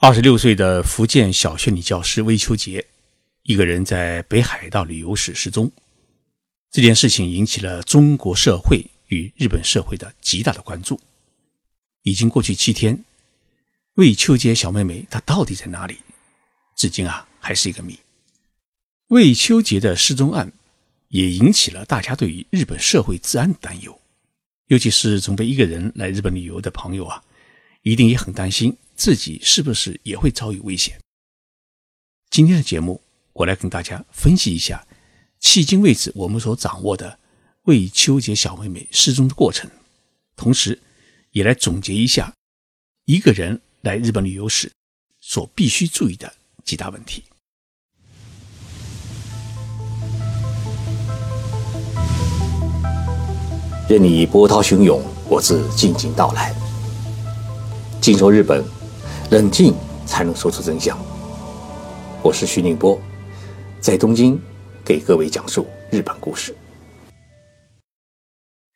二十六岁的福建小学女教师魏秋杰，一个人在北海道旅游时失踪。这件事情引起了中国社会与日本社会的极大的关注。已经过去七天，魏秋杰小妹妹她到底在哪里？至今啊还是一个谜。魏秋杰的失踪案也引起了大家对于日本社会治安的担忧，尤其是准备一个人来日本旅游的朋友啊，一定也很担心。自己是不是也会遭遇危险？今天的节目，我来跟大家分析一下，迄今为止我们所掌握的魏秋杰小妹妹失踪的过程，同时也来总结一下一个人来日本旅游时所必须注意的几大问题。任你波涛汹涌，我自静静到来。进入日本。冷静才能说出真相。我是徐宁波，在东京给各位讲述日本故事。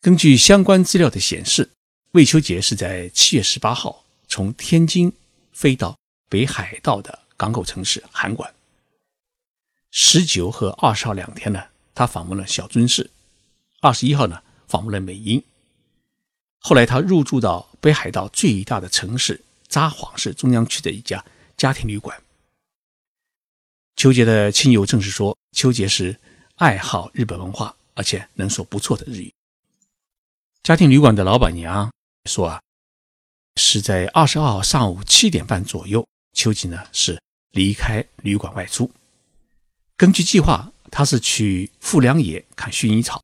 根据相关资料的显示，魏秋杰是在七月十八号从天津飞到北海道的港口城市函馆。十九和二十号两天呢，他访问了小樽市；二十一号呢，访问了美英。后来他入住到北海道最大的城市。札幌市中央区的一家家庭旅馆。邱杰的亲友证实说，邱杰是爱好日本文化，而且能说不错的日语。家庭旅馆的老板娘说啊，是在二十二号上午七点半左右，邱杰呢是离开旅馆外出。根据计划，他是去富良野看薰衣草。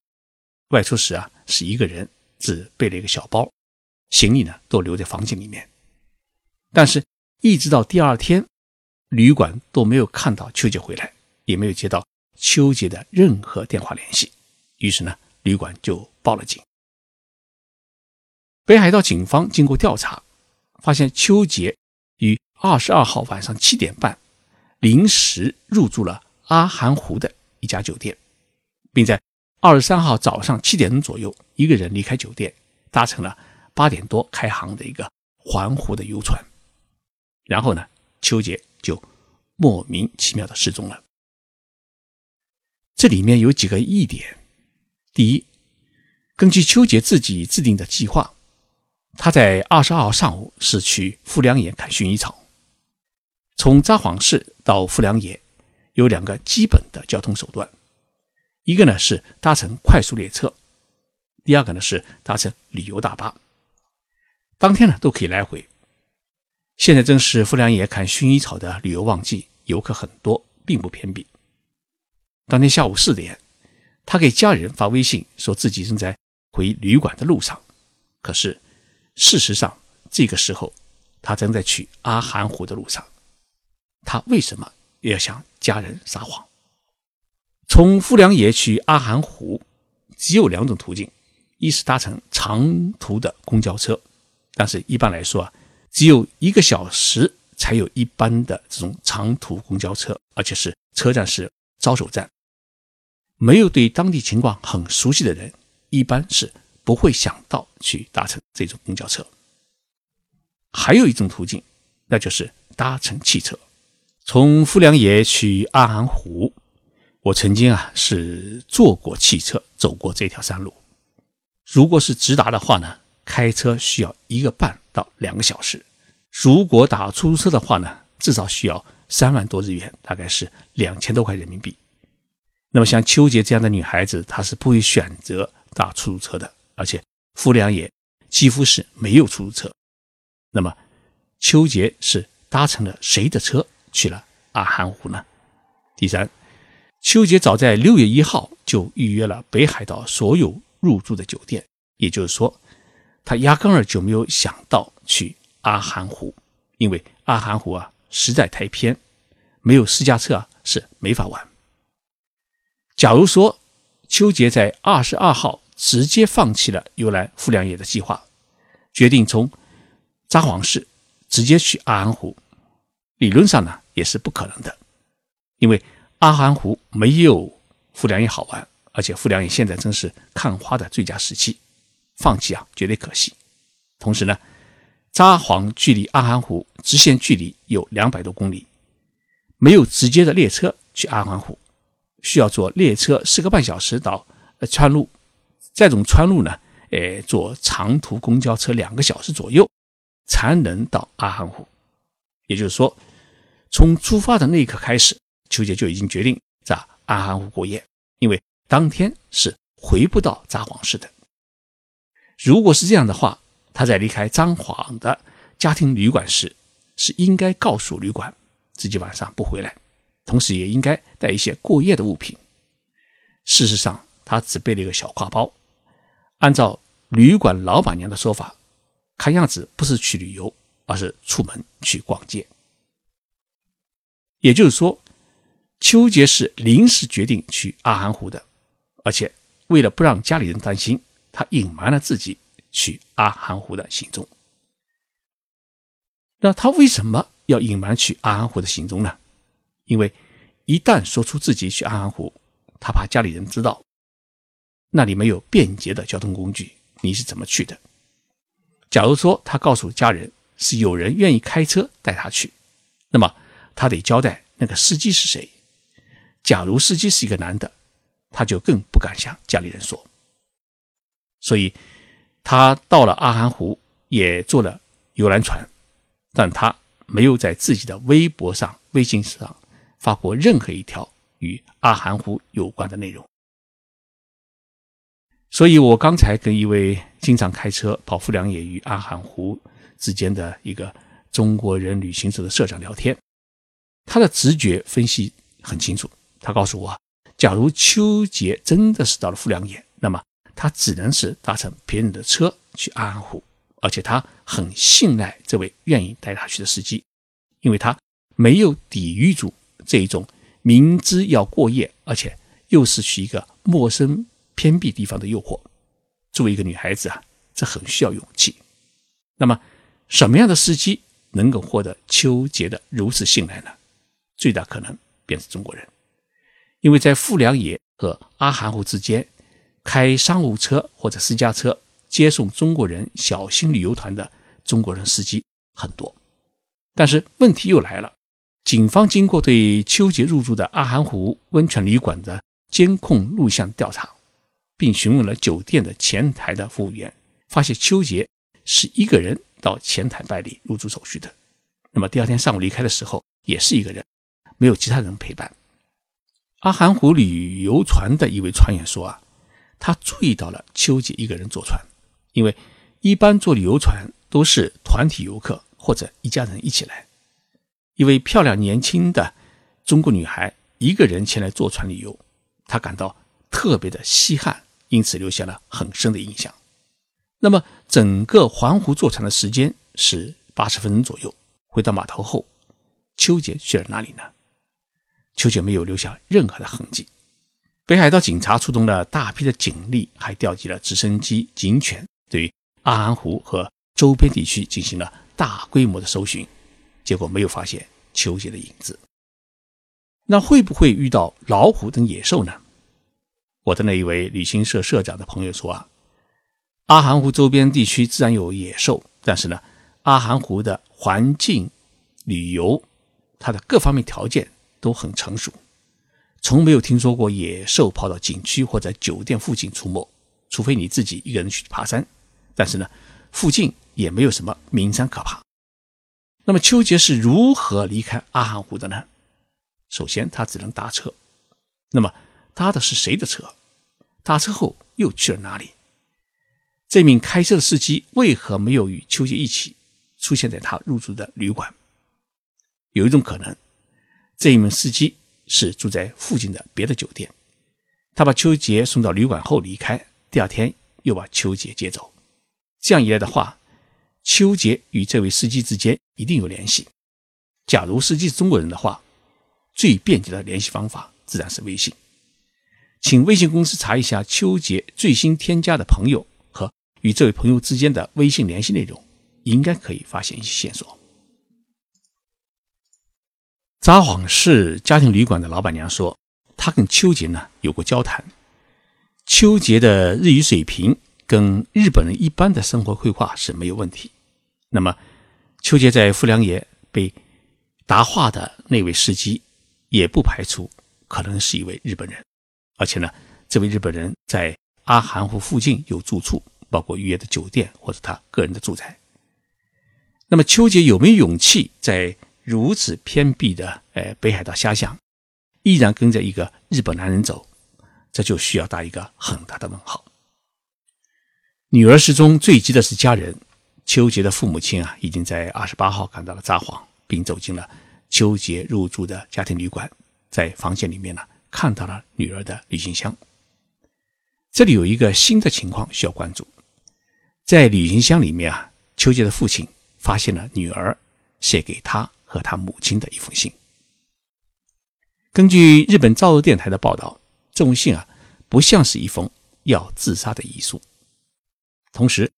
外出时啊，是一个人，只背了一个小包，行李呢都留在房间里面。但是，一直到第二天，旅馆都没有看到邱杰回来，也没有接到邱杰的任何电话联系。于是呢，旅馆就报了警。北海道警方经过调查，发现邱杰于二十二号晚上七点半临时入住了阿寒湖的一家酒店，并在二十三号早上七点钟左右一个人离开酒店，搭乘了八点多开航的一个环湖的游船。然后呢，邱杰就莫名其妙的失踪了。这里面有几个疑点：第一，根据邱杰自己制定的计划，他在二十二号上午是去富良野看薰衣草。从札幌市到富良野有两个基本的交通手段，一个呢是搭乘快速列车，第二个呢是搭乘旅游大巴，当天呢都可以来回。现在正是富良野看薰衣草的旅游旺季，游客很多，并不偏僻。当天下午四点，他给家人发微信，说自己正在回旅馆的路上。可是，事实上，这个时候他正在去阿寒湖的路上。他为什么要向家人撒谎？从富良野去阿寒湖只有两种途径：一是搭乘长途的公交车，但是一般来说啊。只有一个小时才有一班的这种长途公交车，而且是车站是招手站。没有对当地情况很熟悉的人，一般是不会想到去搭乘这种公交车。还有一种途径，那就是搭乘汽车，从富良野去阿寒湖。我曾经啊是坐过汽车走过这条山路。如果是直达的话呢？开车需要一个半到两个小时，如果打出租车的话呢，至少需要三万多日元，大概是两千多块人民币。那么像秋杰这样的女孩子，她是不会选择打出租车的，而且富良野几乎是没有出租车。那么秋杰是搭乘了谁的车去了阿寒湖呢？第三，秋杰早在六月一号就预约了北海道所有入住的酒店，也就是说。他压根儿就没有想到去阿寒湖，因为阿寒湖啊实在太偏，没有私家车啊是没法玩。假如说邱杰在二十二号直接放弃了游览富良野的计划，决定从札幌市直接去阿寒湖，理论上呢也是不可能的，因为阿寒湖没有富良野好玩，而且富良野现在正是看花的最佳时期。放弃啊，绝对可惜。同时呢，札幌距离阿寒湖直线距离有两百多公里，没有直接的列车去阿寒湖，需要坐列车四个半小时到川路，这种川路呢，呃，坐长途公交车两个小时左右才能到阿寒湖。也就是说，从出发的那一刻开始，秋杰就已经决定在阿寒湖过夜，因为当天是回不到札幌市的。如果是这样的话，他在离开张幌的家庭旅馆时，是应该告诉旅馆自己晚上不回来，同时也应该带一些过夜的物品。事实上，他只背了一个小挎包。按照旅馆老板娘的说法，看样子不是去旅游，而是出门去逛街。也就是说，邱杰是临时决定去阿寒湖的，而且为了不让家里人担心，他隐瞒了自己。去阿寒湖的行踪，那他为什么要隐瞒去阿寒湖的行踪呢？因为一旦说出自己去阿寒湖，他怕家里人知道，那里没有便捷的交通工具，你是怎么去的？假如说他告诉家人是有人愿意开车带他去，那么他得交代那个司机是谁。假如司机是一个男的，他就更不敢向家里人说。所以。他到了阿寒湖，也坐了游览船，但他没有在自己的微博上、微信上发过任何一条与阿寒湖有关的内容。所以，我刚才跟一位经常开车跑富良野与阿寒湖之间的一个中国人旅行社的社长聊天，他的直觉分析很清楚。他告诉我，假如秋杰真的是到了富良野，那么。他只能是搭乘别人的车去阿寒湖，而且他很信赖这位愿意带他去的司机，因为他没有抵御住这一种明知要过夜，而且又是去一个陌生偏僻地方的诱惑。作为一个女孩子啊，这很需要勇气。那么，什么样的司机能够获得邱杰的如此信赖呢？最大可能便是中国人，因为在富良野和阿寒湖之间。开商务车或者私家车接送中国人小型旅游团的中国人司机很多，但是问题又来了。警方经过对邱杰入住的阿寒湖温泉旅馆的监控录像调查，并询问了酒店的前台的服务员，发现邱杰是一个人到前台办理入住手续的。那么第二天上午离开的时候也是一个人，没有其他人陪伴。阿寒湖旅游船的一位船员说啊。他注意到了秋姐一个人坐船，因为一般坐旅游船都是团体游客或者一家人一起来。一位漂亮年轻的中国女孩一个人前来坐船旅游，他感到特别的稀罕，因此留下了很深的印象。那么，整个环湖坐船的时间是八十分钟左右。回到码头后，秋姐去了哪里呢？秋姐没有留下任何的痕迹。北海道警察出动了大批的警力，还调集了直升机、警犬，对于阿寒湖和周边地区进行了大规模的搜寻，结果没有发现邱杰的影子。那会不会遇到老虎等野兽呢？我的那一位旅行社社长的朋友说啊，阿寒湖周边地区自然有野兽，但是呢，阿寒湖的环境、旅游，它的各方面条件都很成熟。从没有听说过野兽跑到景区或者酒店附近出没，除非你自己一个人去爬山。但是呢，附近也没有什么名山可爬。那么邱杰是如何离开阿寒湖的呢？首先，他只能搭车。那么搭的是谁的车？搭车后又去了哪里？这名开车的司机为何没有与邱杰一起出现在他入住的旅馆？有一种可能，这一名司机。是住在附近的别的酒店，他把邱杰送到旅馆后离开，第二天又把邱杰接走。这样一来的话，邱杰与这位司机之间一定有联系。假如司机是中国人的话，最便捷的联系方法自然是微信。请微信公司查一下邱杰最新添加的朋友和与这位朋友之间的微信联系内容，应该可以发现一些线索。札幌市家庭旅馆的老板娘说，她跟邱杰呢有过交谈。邱杰的日语水平跟日本人一般的生活绘画是没有问题。那么邱杰在富良野被答话的那位司机，也不排除可能是一位日本人，而且呢，这位日本人在阿寒湖附近有住处，包括预约的酒店或者他个人的住宅。那么邱杰有没有勇气在如此偏僻的呃北海道瞎想，依然跟着一个日本男人走？这就需要打一个很大的问号。女儿失踪，最急的是家人。邱杰的父母亲啊，已经在二十八号赶到了札幌，并走进了邱杰入住的家庭旅馆，在房间里面呢，看到了女儿的旅行箱。这里有一个新的情况需要关注，在旅行箱里面啊，邱杰的父亲发现了女儿写给他和他母亲的一封信。根据日本朝日电台的报道。这封信啊，不像是一封要自杀的遗书。同时，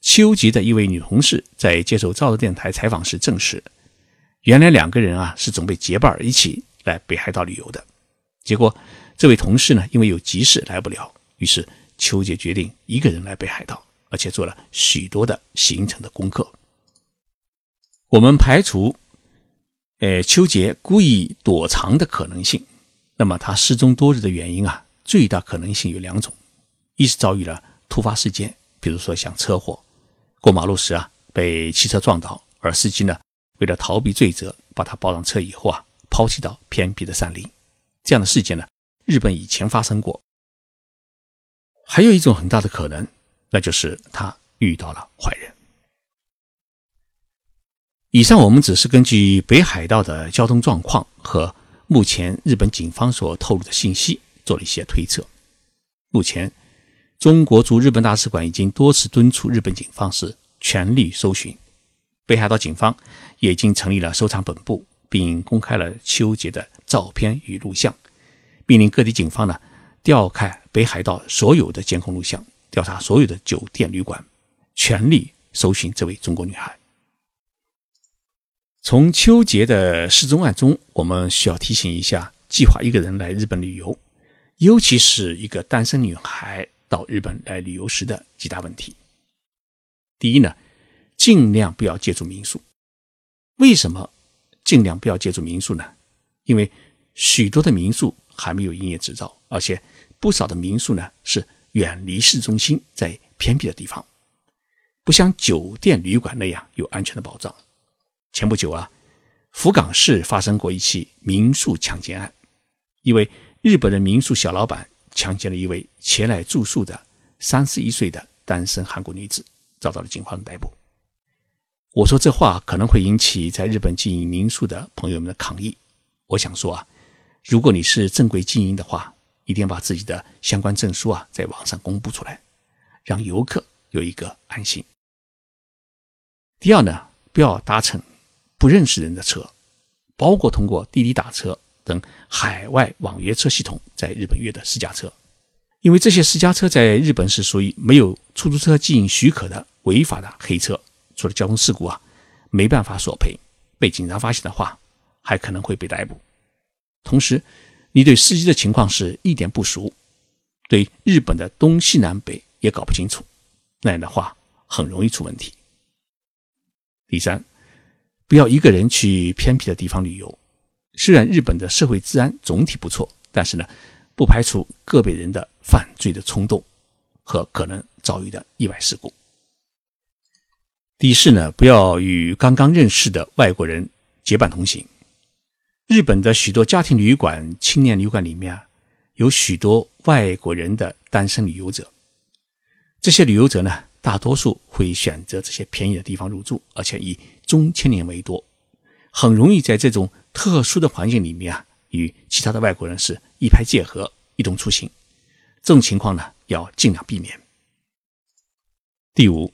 秋吉的一位女同事在接受朝日电台采访时证实，原来两个人啊是准备结伴一起来北海道旅游的。结果，这位同事呢因为有急事来不了，于是秋杰决定一个人来北海道，而且做了许多的行程的功课。我们排除，呃，秋杰故意躲藏的可能性。那么他失踪多日的原因啊，最大可能性有两种：一是遭遇了突发事件，比如说像车祸，过马路时啊被汽车撞倒，而司机呢为了逃避罪责，把他抱上车以后啊抛弃到偏僻的山林。这样的事件呢，日本以前发生过。还有一种很大的可能，那就是他遇到了坏人。以上我们只是根据北海道的交通状况和。目前，日本警方所透露的信息做了一些推测。目前，中国驻日本大使馆已经多次敦促日本警方是全力搜寻。北海道警方也已经成立了收藏本部，并公开了秋杰的照片与录像，命令各地警方呢调看北海道所有的监控录像，调查所有的酒店旅馆，全力搜寻这位中国女孩。从秋杰的失踪案中，我们需要提醒一下计划一个人来日本旅游，尤其是一个单身女孩到日本来旅游时的几大问题。第一呢，尽量不要借助民宿。为什么尽量不要借助民宿呢？因为许多的民宿还没有营业执照，而且不少的民宿呢是远离市中心，在偏僻的地方，不像酒店旅馆那样有安全的保障。前不久啊，福冈市发生过一起民宿强奸案，一位日本的民宿小老板强奸了一位前来住宿的三十一岁的单身韩国女子，遭到了警方的逮捕。我说这话可能会引起在日本经营民宿的朋友们的抗议。我想说啊，如果你是正规经营的话，一定要把自己的相关证书啊在网上公布出来，让游客有一个安心。第二呢，不要搭乘。不认识人的车，包括通过滴滴打车等海外网约车系统在日本约的私家车，因为这些私家车在日本是属于没有出租车经营许可的违法的黑车，出了交通事故啊，没办法索赔，被警察发现的话，还可能会被逮捕。同时，你对司机的情况是一点不熟，对日本的东西南北也搞不清楚，那样的话很容易出问题。第三。不要一个人去偏僻的地方旅游。虽然日本的社会治安总体不错，但是呢，不排除个别人的犯罪的冲动和可能遭遇的意外事故。第四呢，不要与刚刚认识的外国人结伴同行。日本的许多家庭旅馆、青年旅馆里面啊，有许多外国人的单身旅游者。这些旅游者呢，大多数会选择这些便宜的地方入住，而且以中青年为多，很容易在这种特殊的环境里面啊，与其他的外国人是一拍即合，一同出行。这种情况呢，要尽量避免。第五，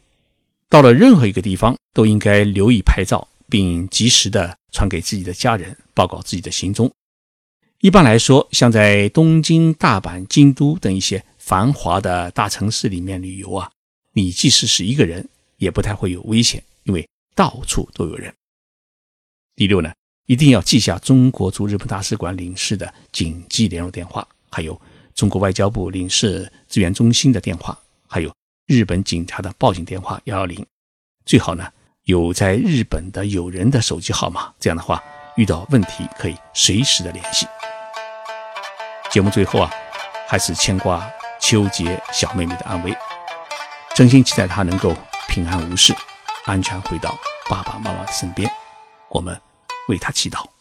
到了任何一个地方，都应该留意拍照，并及时的传给自己的家人，报告自己的行踪。一般来说，像在东京、大阪、京都等一些繁华的大城市里面旅游啊，你即使是一个人，也不太会有危险，因为。到处都有人。第六呢，一定要记下中国驻日本大使馆领事的紧急联络电话，还有中国外交部领事支援中心的电话，还有日本警察的报警电话幺幺零。最好呢，有在日本的友人的手机号码，这样的话遇到问题可以随时的联系。节目最后啊，还是牵挂秋杰小妹妹的安危，真心期待他能够平安无事，安全回到爸爸妈妈的身边。我们为他祈祷。